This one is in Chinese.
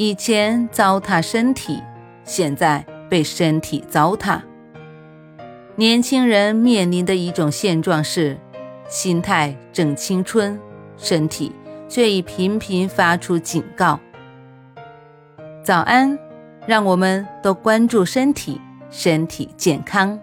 以前糟蹋身体，现在被身体糟蹋。年轻人面临的一种现状是，心态正青春，身体却已频频发出警告。早安，让我们都关注身体，身体健康。